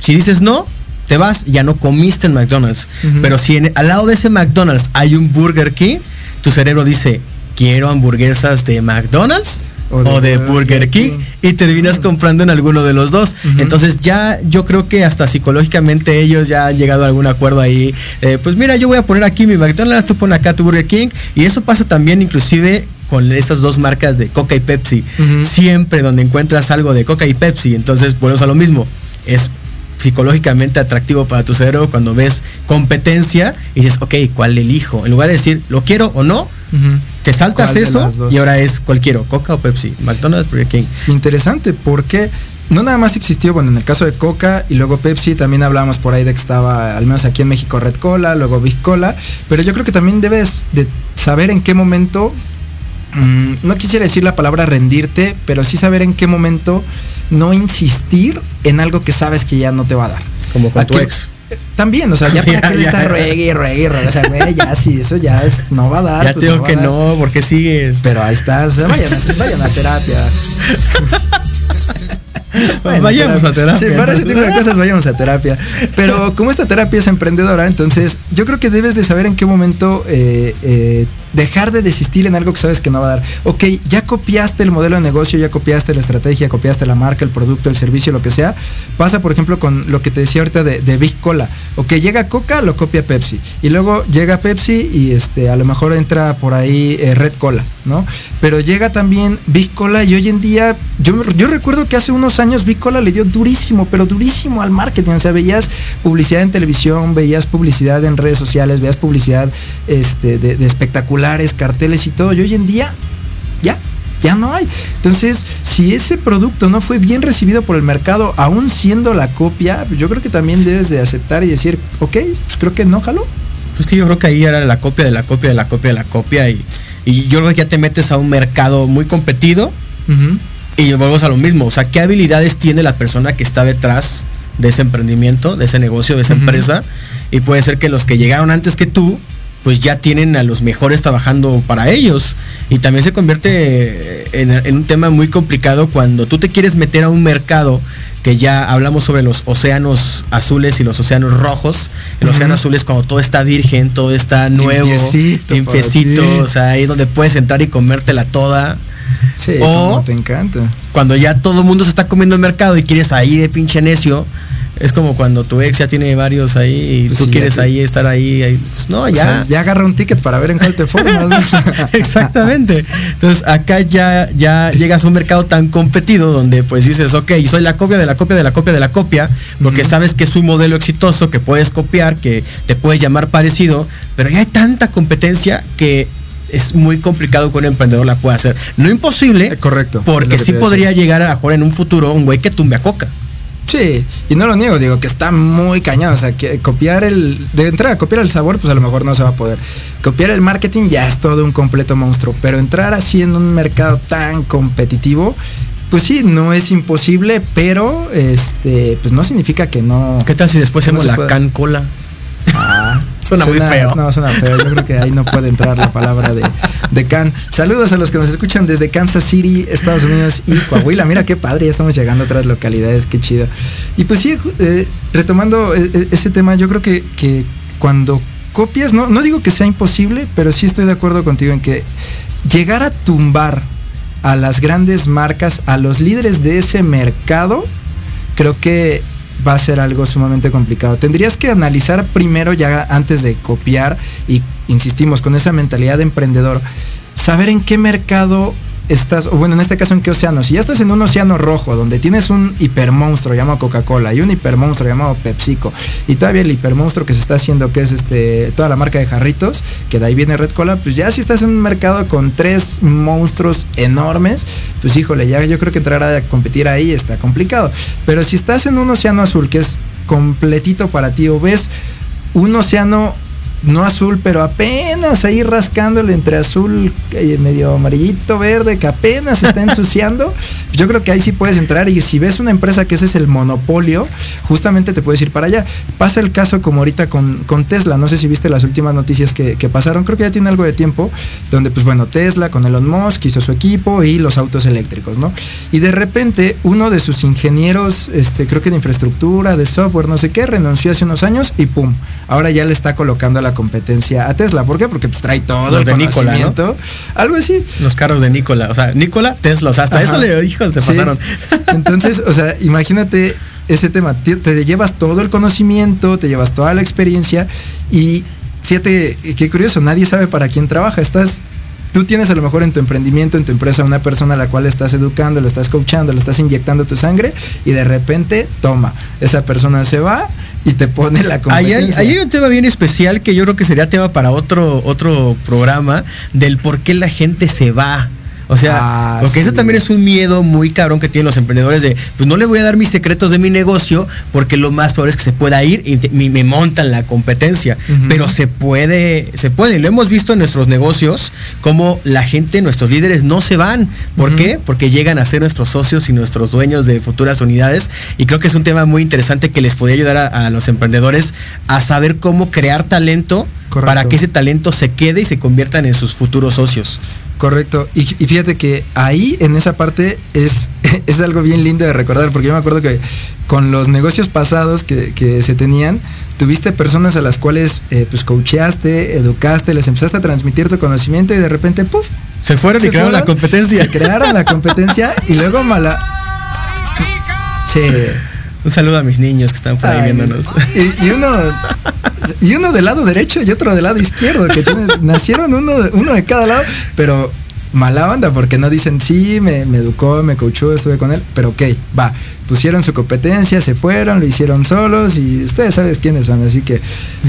Si dices no, te vas, ya no comiste en McDonald's. Uh -huh. Pero si en, al lado de ese McDonald's hay un Burger King, tu cerebro dice, quiero hamburguesas de McDonald's o de, o de Burger King, King, y terminas comprando en alguno de los dos. Uh -huh. Entonces ya yo creo que hasta psicológicamente ellos ya han llegado a algún acuerdo ahí. Eh, pues mira, yo voy a poner aquí mi McDonald's, tú pon acá tu Burger King y eso pasa también inclusive con estas dos marcas de Coca y Pepsi. Uh -huh. Siempre donde encuentras algo de Coca y Pepsi, entonces volvemos a lo mismo. Es psicológicamente atractivo para tu cerebro cuando ves competencia y dices, ok, ¿cuál elijo? En lugar de decir, ¿lo quiero o no? Uh -huh. Te saltas eso y ahora es cualquiera, Coca o Pepsi, McDonald's, Burger King. Interesante, porque no nada más existió, bueno, en el caso de Coca y luego Pepsi, también hablábamos por ahí de que estaba, al menos aquí en México, Red Cola, luego Big Cola, pero yo creo que también debes de saber en qué momento, mmm, no quisiera decir la palabra rendirte, pero sí saber en qué momento no insistir en algo que sabes que ya no te va a dar. Como con Aquí, tu ex. También, o sea, ya para que está reggae, reggae, reggae, o sea, güey, ya sí, eso ya es, no va a dar. Ya pues, no que dar. no, porque sigues. Pero ahí está, o sea, vayan, a, vayan a terapia. vayamos a terapia. Sí, para ese tipo de cosas vayamos a terapia. Pero como esta terapia es emprendedora, entonces yo creo que debes de saber en qué momento eh, eh, dejar de desistir en algo que sabes que no va a dar. Ok, ya copiaste el modelo de negocio, ya copiaste la estrategia, copiaste la marca, el producto, el servicio, lo que sea. Pasa, por ejemplo, con lo que te decía ahorita de, Big Cola. Ok, llega Coca, lo copia Pepsi. Y luego llega Pepsi y este, a lo mejor entra por ahí eh, Red Cola, ¿no? Pero llega también Big Cola y hoy en día, yo, yo recuerdo que hace unos años Big Cola le dio durísimo, pero durísimo al marketing. O sea, veías publicidad en televisión, veías publicidad en redes sociales, veías publicidad este, de, de espectaculares, carteles y todo. Y hoy en día, ya, ya no hay. Entonces, si ese producto no fue bien recibido por el mercado, aún siendo la copia, yo creo que también debes de aceptar y decir, ok, pues creo que no jalo. Pues que yo creo que ahí era la copia de la copia de la copia de la copia y, yo creo que ya te metes a un mercado muy competido y volvemos a lo mismo. O sea, ¿qué habilidades tiene la persona que está detrás de ese emprendimiento, de ese negocio, de esa empresa? Y puede ser que los que llegaron antes que tú, pues ya tienen a los mejores trabajando para ellos. Y también se convierte en, un tema muy complicado cuando tú te quieres meter a un mercado que ya hablamos sobre los océanos azules y los océanos rojos. El océano azul es cuando todo está virgen, todo está nuevo, limpiecito, o sea, ahí es donde puedes entrar y comértela toda. Sí, o te encanta. Cuando ya todo el mundo se está comiendo el mercado y quieres ahí de pinche necio, es como cuando tu ex ya tiene varios ahí y pues tú quieres ahí estar ahí, pues no, ya. ya agarra un ticket para ver en cuál te formas. Exactamente. Entonces acá ya, ya llegas a un mercado tan competido donde pues dices, ok, soy la copia de la copia de la copia de la copia, porque sabes que es un modelo exitoso que puedes copiar, que te puedes llamar parecido, pero ya hay tanta competencia que es muy complicado que un emprendedor la pueda hacer. No imposible, correcto. Porque sí podría llegar a jugar en un futuro un güey que tumbe a coca. Sí, y no lo niego, digo que está muy cañado. O sea, que copiar el. De entrada, copiar el sabor, pues a lo mejor no se va a poder. Copiar el marketing ya es todo un completo monstruo. Pero entrar así en un mercado tan competitivo, pues sí, no es imposible, pero este, pues no significa que no. ¿Qué tal si después hacemos la can suena, muy feo. No, suena feo. Yo creo que ahí no puede entrar la palabra de, de Can. Saludos a los que nos escuchan desde Kansas City, Estados Unidos y Coahuila. Mira qué padre, ya estamos llegando a otras localidades, qué chido. Y pues sí, eh, retomando eh, eh, ese tema, yo creo que, que cuando copias, no, no digo que sea imposible, pero sí estoy de acuerdo contigo en que llegar a tumbar a las grandes marcas, a los líderes de ese mercado, creo que va a ser algo sumamente complicado. Tendrías que analizar primero ya antes de copiar y insistimos con esa mentalidad de emprendedor, saber en qué mercado estás, bueno, en este caso en qué océano, si ya estás en un océano rojo donde tienes un hipermonstruo llamado Coca-Cola y un hipermonstruo llamado PepsiCo y todavía el hipermonstruo que se está haciendo que es este toda la marca de jarritos, que de ahí viene Red Cola, pues ya si estás en un mercado con tres monstruos enormes, pues híjole, ya yo creo que entrar a competir ahí está complicado. Pero si estás en un océano azul que es completito para ti o ves un océano no azul, pero apenas ahí rascándole entre azul y medio amarillito, verde, que apenas está ensuciando, yo creo que ahí sí puedes entrar y si ves una empresa que ese es el monopolio, justamente te puedes ir para allá. Pasa el caso como ahorita con, con Tesla, no sé si viste las últimas noticias que, pasaron, creo que ya tiene algo de tiempo, donde pues bueno, Tesla con Elon Musk hizo su equipo y los autos eléctricos, ¿no? Y de repente uno de sus ingenieros, este, creo que de infraestructura, de software, no sé qué, renunció hace unos años y pum, ahora ya le está colocando a la competencia a Tesla. ¿Por qué? Porque pues, trae todo el de Nikola, Algo así. Los carros de Nikola. O sea, Nikola, Tesla. O sea, hasta eso le dijo, se pasaron. Entonces, o sea, imagínate ese tema. Te, te, llevas todo el conocimiento, te llevas toda la experiencia y fíjate qué curioso, nadie sabe para quién trabaja. Estás tú tienes a lo mejor en tu emprendimiento, en tu empresa, una persona a la cual estás educando, le estás coachando, le estás inyectando tu sangre y de repente, toma, esa persona se va y te pone la competencia. Ahí hay, un tema bien especial que yo creo que sería tema para otro, otro programa del por qué la gente se va. O sea, ah, porque eso también es un miedo muy cabrón que tienen los emprendedores de, pues no le voy a dar mis secretos de mi negocio porque lo más probable es que se pueda ir y me, montan la competencia. Pero se puede, se puede. Lo hemos visto en nuestros negocios, como la gente, nuestros líderes no se van. ¿Por qué? Porque llegan a ser nuestros socios y nuestros dueños de futuras unidades. Y creo que es un tema muy interesante que les podría ayudar a, los emprendedores a saber cómo crear talento para que ese talento se quede y se conviertan en sus futuros socios. Correcto. Y, fíjate que ahí, en esa parte, es, es algo bien lindo de recordar, porque yo me acuerdo que con los negocios pasados que, se tenían, tuviste personas a las cuales eh, pues coacheaste, educaste, les empezaste a transmitir tu conocimiento y de repente, ¡puf! Se fueron y crearon la competencia. Se crearon la competencia y luego mala. Sí. Un saludo a mis niños que están por ahí viéndonos. Y, uno y uno del lado derecho y otro del lado izquierdo, que nacieron uno, uno de cada lado, pero mala onda porque no dicen sí, me, educó, me coachó, estuve con él, pero ok, va, pusieron su competencia, se fueron, lo hicieron solos y ustedes saben quiénes son, así que,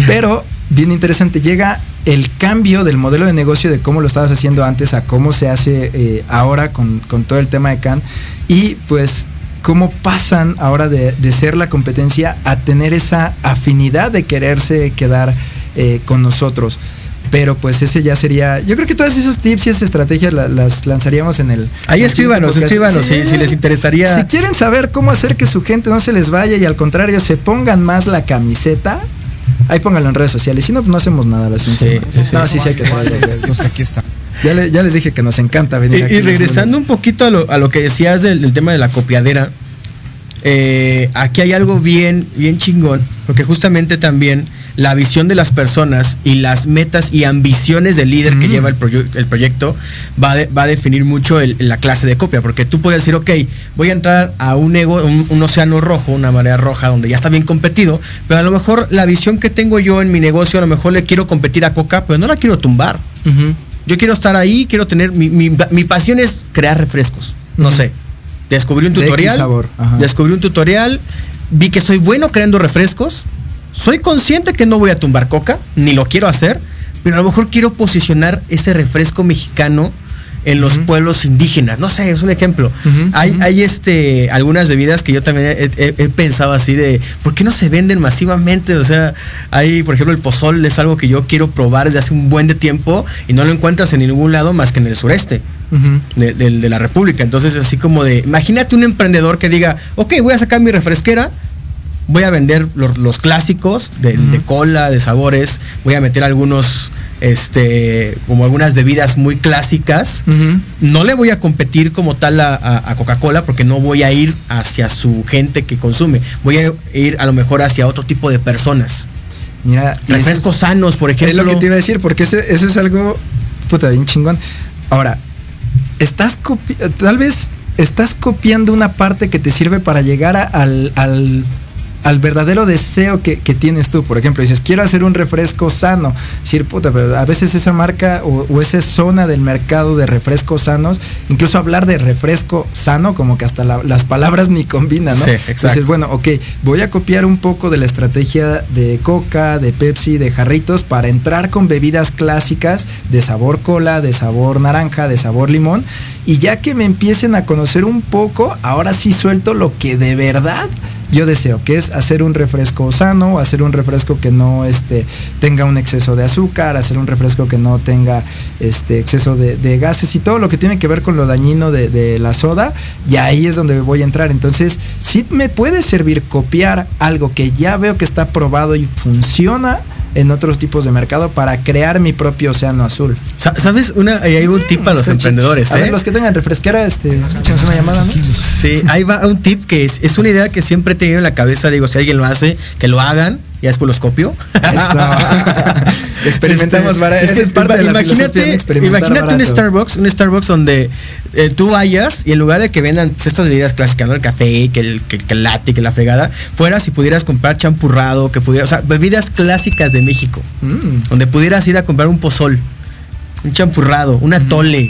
pero bien interesante, llega el cambio del modelo de negocio de cómo lo estabas haciendo antes a cómo se hace eh, ahora con, todo el tema de Can y pues cómo pasan ahora de, ser la competencia a tener esa afinidad de quererse quedar eh, con nosotros. Pero pues ese ya sería yo creo que todos esos tips y esas estrategias las lanzaríamos en el ahí escríbanos escríbanos si, les interesaría. Si quieren saber cómo hacer que su gente no se les vaya y al contrario se pongan más la camiseta ahí pónganlo en redes sociales. Si no pues no hacemos nada la sí, sí, sí, no, sí, sí hay que pues aquí está ya, les dije que nos encanta venir y, aquí y regresando un poquito a lo, a lo que decías del, tema de la copiadera eh, aquí hay algo bien bien chingón porque justamente también la visión de las personas y las metas y ambiciones del líder que mm. lleva el, proyecto va, a definir mucho la clase de copia, porque tú puedes decir, ok, voy a entrar a un, ego, un, océano rojo, una marea roja, donde ya está bien competido, pero a lo mejor la visión que tengo yo en mi negocio, a lo mejor le quiero competir a Coca, pero no la quiero tumbar. Yo quiero estar ahí, quiero tener, mi, pasión es crear refrescos, no sé. Descubrí un tutorial, descubrí un tutorial, vi que soy bueno creando refrescos, soy consciente que no voy a tumbar coca, ni lo quiero hacer, pero a lo mejor quiero posicionar ese refresco mexicano en los pueblos indígenas. No sé, es un ejemplo. hay, hay este, algunas bebidas que yo también he, pensado así de, ¿por qué no se venden masivamente? O sea, hay, por ejemplo, el pozol es algo que yo quiero probar desde hace un buen de tiempo y no lo encuentras en ningún lado más que en el sureste. de, de, la República. Entonces, así como de, imagínate un emprendedor que diga, ok, voy a sacar mi refresquera, voy a vender los, clásicos de, cola, de sabores, voy a meter algunos, este, como algunas bebidas muy clásicas. No le voy a competir como tal a, Coca-Cola porque no voy a ir hacia su gente que consume. Voy a ir a lo mejor hacia otro tipo de personas. Mira, refrescos sanos, por ejemplo. Es lo que te iba a decir, porque eso es algo puta bien chingón. Ahora, estás tal vez estás copiando una parte que te sirve para llegar al al verdadero deseo que, tienes tú. Por ejemplo, dices, quiero hacer un refresco sano. Decir, puta, pero a veces esa marca o, esa zona del mercado de refrescos sanos, incluso hablar de refresco sano, como que hasta las palabras ni combinan, ¿no? Sí, Entonces, bueno, ok, voy a copiar un poco de la estrategia de Coca, de Pepsi, de jarritos para entrar con bebidas clásicas de sabor cola, de sabor naranja, de sabor limón. Y ya que me empiecen a conocer un poco, ahora sí suelto lo que de verdad yo deseo, que es hacer un refresco sano, hacer un refresco que no este, tenga un exceso de azúcar, hacer un refresco que no tenga este, exceso de, gases y todo lo que tiene que ver con lo dañino de, de, la soda, y ahí es donde voy a entrar. Entonces, sí me puede servir copiar algo que ya veo que está probado y funciona en otros tipos de mercado para crear mi propio océano azul. ¿Sabes? Una, hay un tip para los emprendedores. A ¿eh? los que tengan refresquera, este, una llamada, Sí, ahí va un tip que es, es una idea que siempre he tenido en la cabeza. Digo, si alguien lo hace, que lo hagan y después los copio. Experimentamos este, es parte imagínate, imagínate un Starbucks, un Starbucks donde eh, tú vayas y en lugar de que vendan estas bebidas clásicas, ¿no? El café, que el, que, el latte, que la fregada, fueras y pudieras comprar champurrado, que pudieras, o sea, bebidas clásicas de México, mm. donde pudieras ir a comprar un pozol, un champurrado, una tole.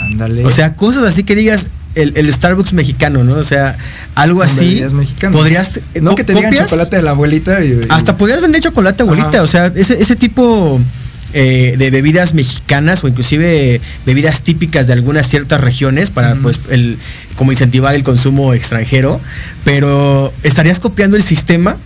Ándale. O sea, cosas así que digas, el, Starbucks mexicano, ¿no? O sea, algo así. Podrías. No que te digan chocolate de la abuelita. hasta podrías vender chocolate abuelita. O sea, ese, ese tipo. Eh, de bebidas mexicanas o inclusive bebidas típicas de algunas ciertas regiones para pues el como incentivar el consumo extranjero pero estarías copiando el sistema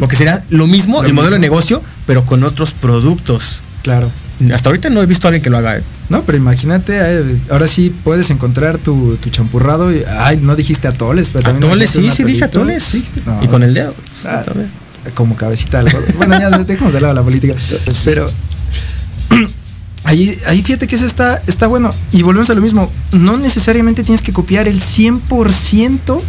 porque será lo mismo el modelo de negocio pero con otros productos claro hasta ahorita no he visto a alguien que lo haga. ¿eh? No, pero imagínate, eh, ahora sí puedes encontrar tu, champurrado. Y, ay, no dijiste atoles, pero también. Atoles, sí, sí dije atoles. y con el dedo. Ah, como cabecita. bueno, ya dejamos de lado la política. Pero Ahí, ahí fíjate que eso está, está bueno. Y volvemos a lo mismo. No necesariamente tienes que copiar el 100%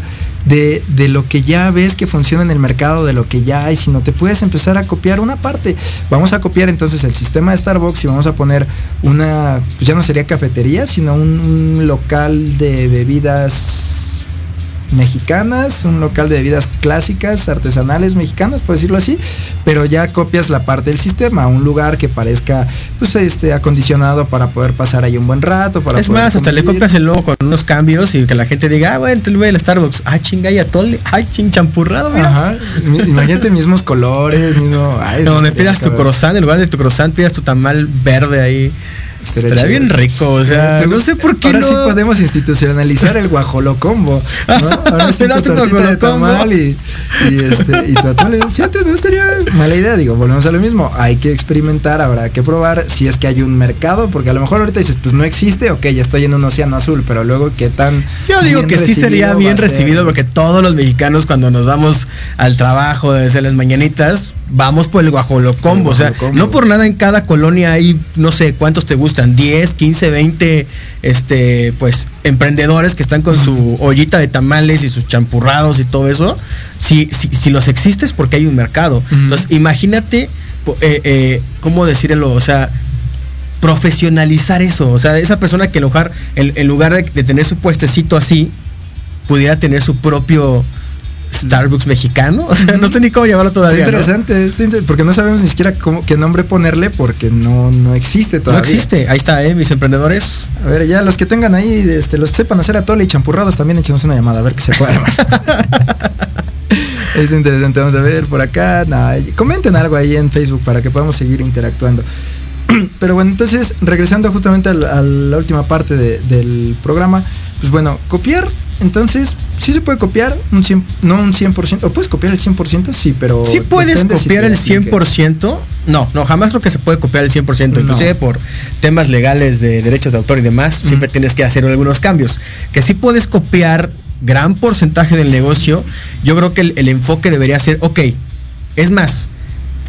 de, de, lo que ya ves que funciona en el mercado, de lo que ya hay, sino te puedes empezar a copiar una parte. Vamos a copiar entonces el sistema de Starbucks y vamos a poner una, pues ya no sería cafetería, sino un, un local de bebidas mexicanas, un local de bebidas clásicas, artesanales mexicanas, por decirlo así, pero ya copias la parte del sistema, un lugar que parezca pues este acondicionado para poder pasar ahí un buen rato, para Es más, hasta le copias el logo con unos cambios y que la gente diga, ah, bueno, te el Starbucks, ah, chinga y atole, ay, ching champurrado, mira. Ajá. Imagínate mismos colores, mismo, ay, no, donde pidas tu croissant, en lugar de tu croissant pidas tu tamal verde ahí. Estaría, Estaría bien rico, o sea, no sé por qué Ahora no. sí podemos institucionalizar el guajolo combo, ¿no? Ahora sí tu de tamal y, y, este, y tu atole. Fíjate, no estaría mala idea, digo, volvemos a lo mismo. Hay que experimentar, habrá que probar si es que hay un mercado, porque a lo mejor ahorita dices, pues no existe, ok, ya estoy en un océano azul, pero luego qué tan. Yo digo que sí sería bien recibido, porque todos los mexicanos cuando nos vamos al trabajo de hacer las mañanitas, vamos por el guajolocombo. O sea, no por nada en cada colonia hay, no sé cuántos te gustan, 10, 15, 20, este, pues, emprendedores que están con su ollita de tamales y sus champurrados y todo eso. Si, si, si los existes porque hay un mercado. Uh -huh. Entonces, imagínate, eh, eh, ¿cómo decirlo? O sea, profesionalizar eso. O sea, esa persona que lugar, en, en lugar de, de tener su puestecito así, pudiera tener su propio Starbucks mexicano. O sea, no sé ni cómo llamarlo todavía. Es interesante, porque no sabemos ni siquiera cómo, qué nombre ponerle porque no, no existe todavía. No existe. Ahí está, ¿eh? Mis emprendedores. A ver, ya los que tengan ahí, este, los que sepan hacer atole y champurrados también échenos una llamada a ver qué se puede es interesante, vamos a ver por acá. Nah, comenten algo ahí en Facebook para que podamos seguir interactuando. Pero bueno, entonces, regresando justamente a la, a la última parte de, del programa, pues bueno, copiar entonces, sí se puede copiar, un 100, no un 100%, o puedes copiar el 100%, sí, pero... Sí puedes copiar si el 100%, no, no, jamás creo que se puede copiar el 100%, no. inclusive por temas legales de derechos de autor y demás, mm. siempre tienes que hacer algunos cambios. Que sí puedes copiar gran porcentaje del negocio, yo creo que el, el enfoque debería ser, ok, es más,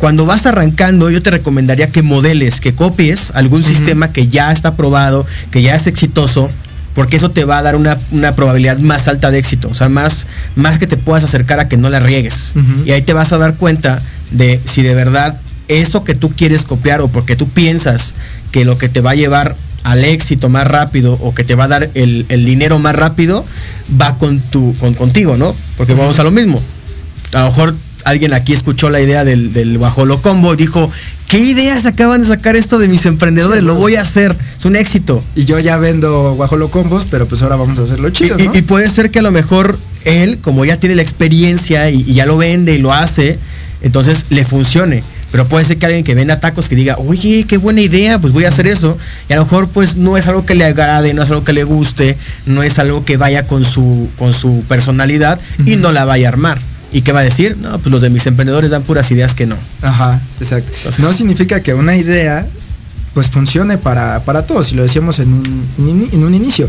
cuando vas arrancando, yo te recomendaría que modeles, que copies algún uh -huh. sistema que ya está probado, que ya es exitoso, porque eso te va a dar una, una, probabilidad más alta de éxito, o sea, más, más que te puedas acercar a que no la riegues. Uh -huh. Y ahí te vas a dar cuenta de si de verdad eso que tú quieres copiar o porque tú piensas que lo que te va a llevar al éxito más rápido o que te va a dar el, el dinero más rápido va con tu, con, contigo, ¿no? Porque uh -huh. vamos a lo mismo. A lo mejor alguien aquí escuchó la idea del, del Bajolo Combo y dijo, ¿qué ideas acaban de sacar esto de mis emprendedores? Sí, lo voy a hacer, es un éxito. Y yo ya vendo Guajolo Combos, pero pues ahora vamos a hacerlo chido. Y, ¿no? y, y puede ser que a lo mejor él, como ya tiene la experiencia y, y, ya lo vende y lo hace, entonces le funcione. Pero puede ser que alguien que venda tacos que diga, oye, qué buena idea, pues voy a hacer eso. Y a lo mejor pues no es algo que le agrade, no es algo que le guste, no es algo que vaya con su, con su personalidad uh -huh. y no la vaya a armar. ¿Y qué va a decir? No, pues los de mis emprendedores dan puras ideas que no. Ajá, exacto. Entonces, no significa que una idea pues funcione para, para todos, y lo decíamos en un, en un inicio.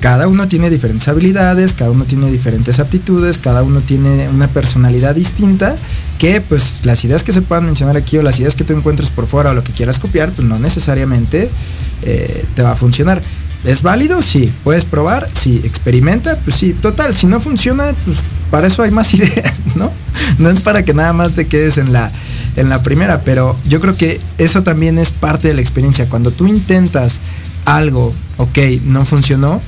Cada uno tiene diferentes habilidades, cada uno tiene diferentes aptitudes, cada uno tiene una personalidad distinta que pues las ideas que se puedan mencionar aquí o las ideas que tú encuentres por fuera o lo que quieras copiar, pues no necesariamente eh, te va a funcionar. ¿Es válido? Sí. ¿Puedes probar? Sí. ¿Experimenta? Pues sí. Total, si no funciona, pues para eso hay más ideas, ¿no? No es para que nada más te quedes en la, en la primera, pero yo creo que eso también es parte de la experiencia. Cuando tú intentas algo, ok, no funcionó,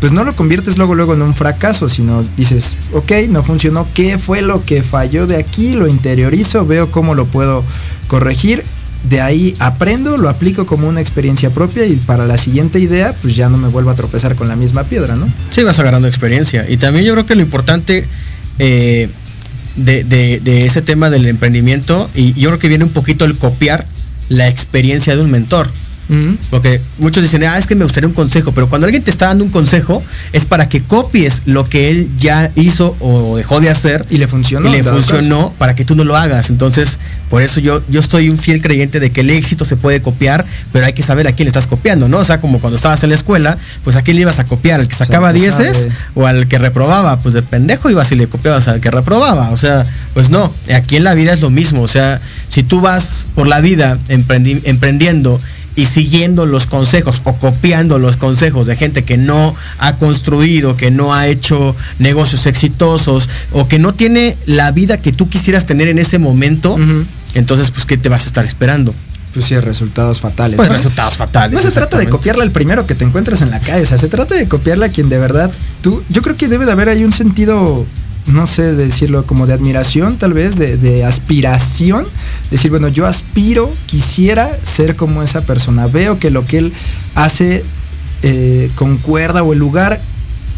pues no lo conviertes luego luego en un fracaso, sino dices, ok, no funcionó, ¿qué fue lo que falló de aquí? Lo interiorizo, veo cómo lo puedo corregir de ahí aprendo, lo aplico como una experiencia propia y para la siguiente idea, pues ya no me vuelvo a tropezar con la misma piedra, ¿no? Sí, vas agarrando experiencia. Y también yo creo que lo importante eh, de, de, de, ese tema del emprendimiento, y yo creo que viene un poquito el copiar la experiencia de un mentor. Uh -huh. Porque muchos dicen, ah, es que me gustaría un consejo, pero cuando alguien te está dando un consejo es para que copies lo que él ya hizo o dejó de hacer. Y le funcionó. Y le funcionó caso. para que tú no lo hagas. Entonces, por eso yo, yo estoy un fiel creyente de que el éxito se puede copiar, pero hay que saber a quién le estás copiando, ¿no? O sea, como cuando estabas en la escuela, pues a quién le ibas a copiar, al que sacaba dieces o al que reprobaba, pues de pendejo ibas y le copiabas al que reprobaba. O sea, pues no, aquí en la vida es lo mismo. O sea, si tú vas por la vida emprendi emprendiendo y siguiendo los consejos o copiando los consejos de gente que no ha construido, que no ha hecho negocios exitosos o que no tiene la vida que tú quisieras tener en ese momento, entonces pues ¿qué te vas a estar esperando? Pues sí, resultados fatales. Pues resultados fatales. No se trata de copiarla al primero que te encuentres en la calle, o sea, se trata de copiarla a quien de verdad tú, yo creo que debe de haber ahí un sentido no sé decirlo, como de admiración, tal vez, de, aspiración. Decir, bueno, yo aspiro, quisiera ser como esa persona. Veo que lo que él hace eh, concuerda o el lugar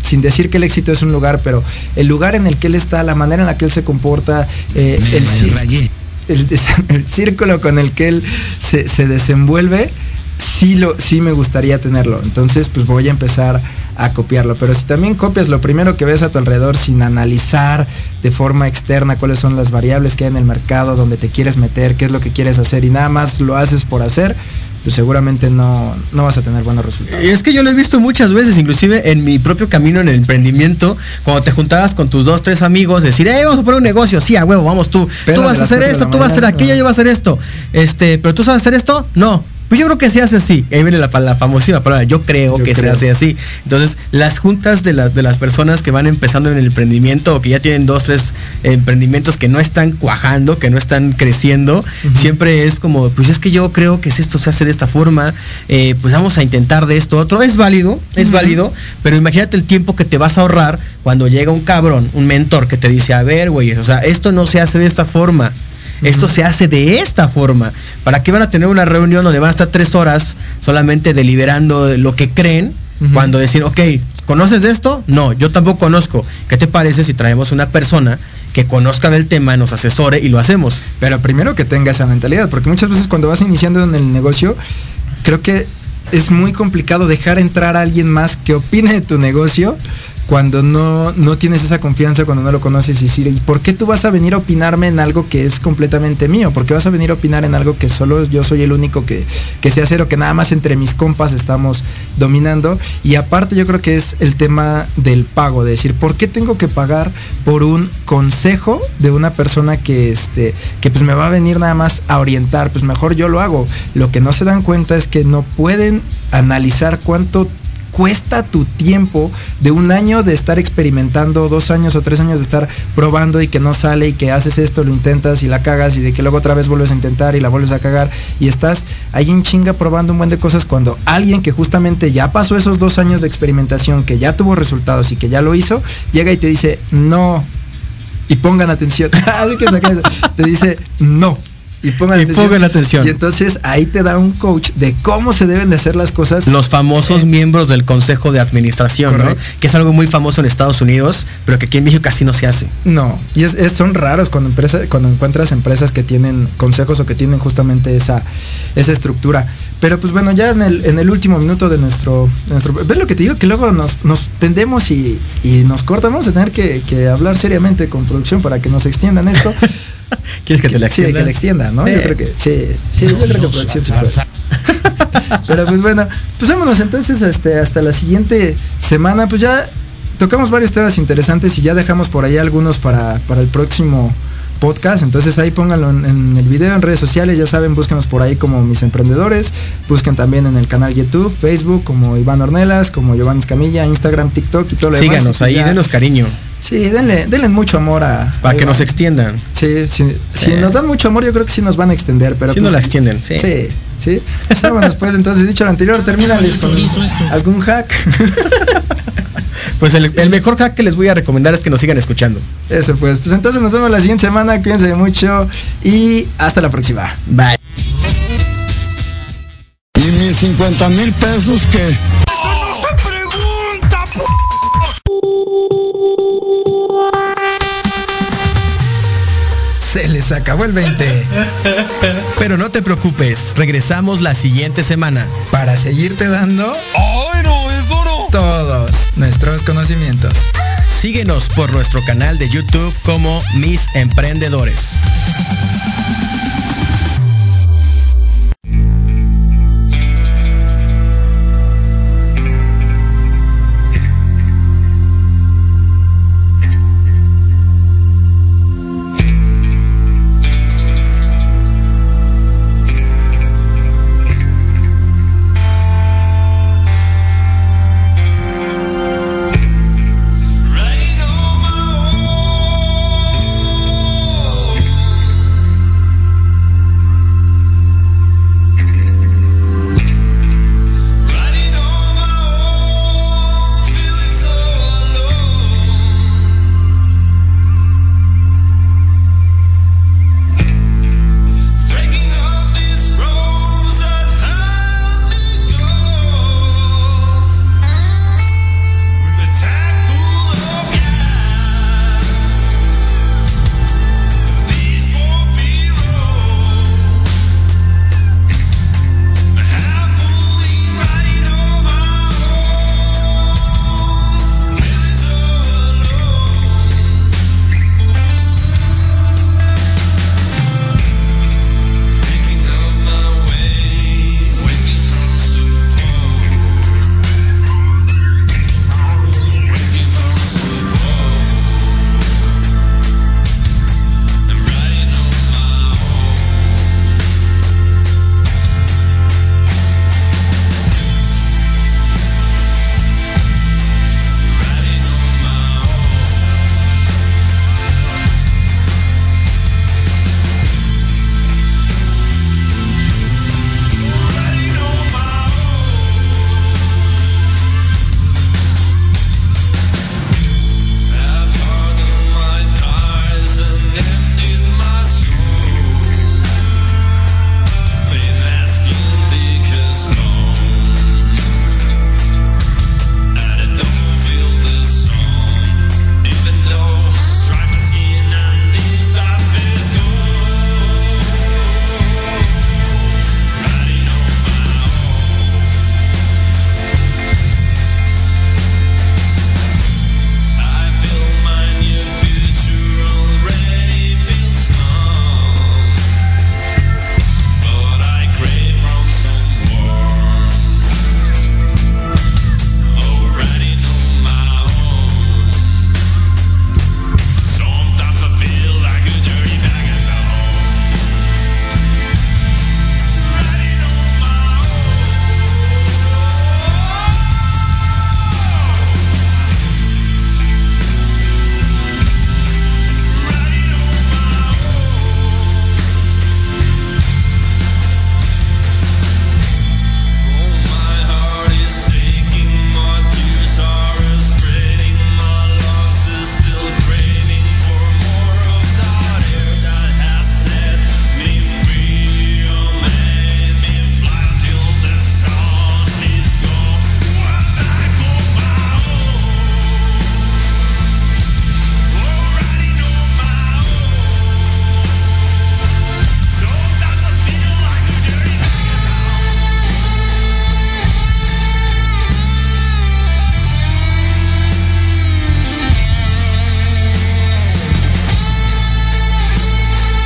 sin decir que el éxito es un lugar, pero el lugar en el que él está, la manera en la que él se comporta, eh, el, el, círculo con el que él se, se desenvuelve, sí, lo, sí me gustaría tenerlo. Entonces, pues voy a empezar a copiarlo. Pero si también copias lo primero que ves a tu alrededor sin analizar de forma externa cuáles son las variables que hay en el mercado, donde te quieres meter, qué es lo que quieres hacer y nada más lo haces por hacer, pues seguramente no, no vas a tener buenos resultados. Y es que yo lo he visto muchas veces, inclusive en mi propio camino en el emprendimiento, cuando te juntabas con tus dos, tres amigos, decir, eh, vamos a poner un negocio, sí, a huevo, vamos tú, tú vas a hacer esto, tú vas a hacer aquello, yo voy a hacer esto, este, pero tú sabes hacer esto, no, pues yo creo que se hace así. Ahí viene la, la famosísima palabra. Yo creo que se hace así. Entonces, las juntas de, de las personas que van empezando en el emprendimiento o que ya tienen dos, tres emprendimientos que no están cuajando, que no están creciendo, siempre es como, pues es que yo creo que si esto se hace de esta forma, eh, pues vamos a intentar de esto otro. Es válido, es válido, pero imagínate el tiempo que te vas a ahorrar cuando llega un cabrón, un mentor que te dice, a ver, güey, o sea, esto no se hace de esta forma esto se hace de esta forma. ¿Para qué van a tener una reunión donde van a estar tres horas solamente deliberando lo que creen? Cuando decir, ok, ¿conoces de esto? No, yo tampoco conozco. ¿Qué te parece si traemos una persona que conozca del tema, nos asesore y lo hacemos? Pero primero que tenga esa mentalidad, porque muchas veces cuando vas iniciando en el negocio, creo que es muy complicado dejar entrar a alguien más que opine de tu negocio cuando no, no tienes esa confianza, cuando no lo conoces y decir, ¿y por qué tú vas a venir a opinarme en algo que es completamente mío? ¿Por qué vas a venir a opinar en algo que solo yo soy el único que, que sé hacer o que nada más entre mis compas estamos dominando? Y aparte yo creo que es el tema del pago, de decir, ¿por qué tengo que pagar por un consejo de una persona que, este, que pues me va a venir nada más a orientar? Pues mejor yo lo hago. Lo que no se dan cuenta es que no pueden analizar cuánto cuesta tu tiempo de un año de estar experimentando, dos años o tres años de estar probando y que no sale y que haces esto, lo intentas y la cagas y de que luego otra vez vuelves a intentar y la vuelves a cagar y estás ahí en chinga probando un buen de cosas cuando alguien que justamente ya pasó esos dos años de experimentación, que ya tuvo resultados y que ya lo hizo, llega y te dice, no, y pongan atención, te dice, no y pongan, atención. Y entonces ahí te da un coach de cómo se deben de hacer las cosas. Los famosos miembros del Consejo de Administración, ¿no? Que es algo muy famoso en Estados Unidos, pero que aquí en México casi no se hace. No, y es, son raros cuando, empresa, cuando encuentras empresas que tienen consejos o que tienen justamente esa, esa estructura. Pero pues bueno, ya en el, en el último minuto de nuestro, nuestro... ¿Ves lo que te digo? Que luego nos, tendemos y, nos cortamos a tener que, que hablar seriamente con producción para que nos extiendan esto. ¿Quieres que te la extienda? Sí, que la extienda, ¿no? Yo creo que sí, sí, yo creo que producción se puede. Pero pues bueno, pues vámonos entonces este, hasta la siguiente semana. Pues ya tocamos varios temas interesantes y ya dejamos por ahí algunos para, para el próximo podcast. Entonces ahí pónganlo en, el video, en redes sociales, ya saben, búsquenos por ahí como mis emprendedores. Busquen también en el canal YouTube, Facebook, como Iván Ornelas, como Giovanni Escamilla, Instagram, TikTok y todo lo demás. Síganos ahí, denos cariño. Sí, denle, denle mucho amor a. Para que nos extiendan. Sí, sí, Si nos dan mucho amor, yo creo que sí nos van a extender. Pero sí pues, nos la extienden, sí. Sí, sí. después, entonces, dicho lo anterior, termínales con algún hack. Pues el, el, mejor hack que les voy a recomendar es que nos sigan escuchando. Eso pues. Pues entonces nos vemos la siguiente semana. Cuídense mucho y hasta la próxima. Bye. ¿Y mis 50 mil pesos que Se les acabó el 20. Pero no te preocupes, regresamos la siguiente semana. Para seguirte dando... ¡Ay, no, nuestros conocimientos. Síguenos por nuestro canal de YouTube como Mis Emprendedores.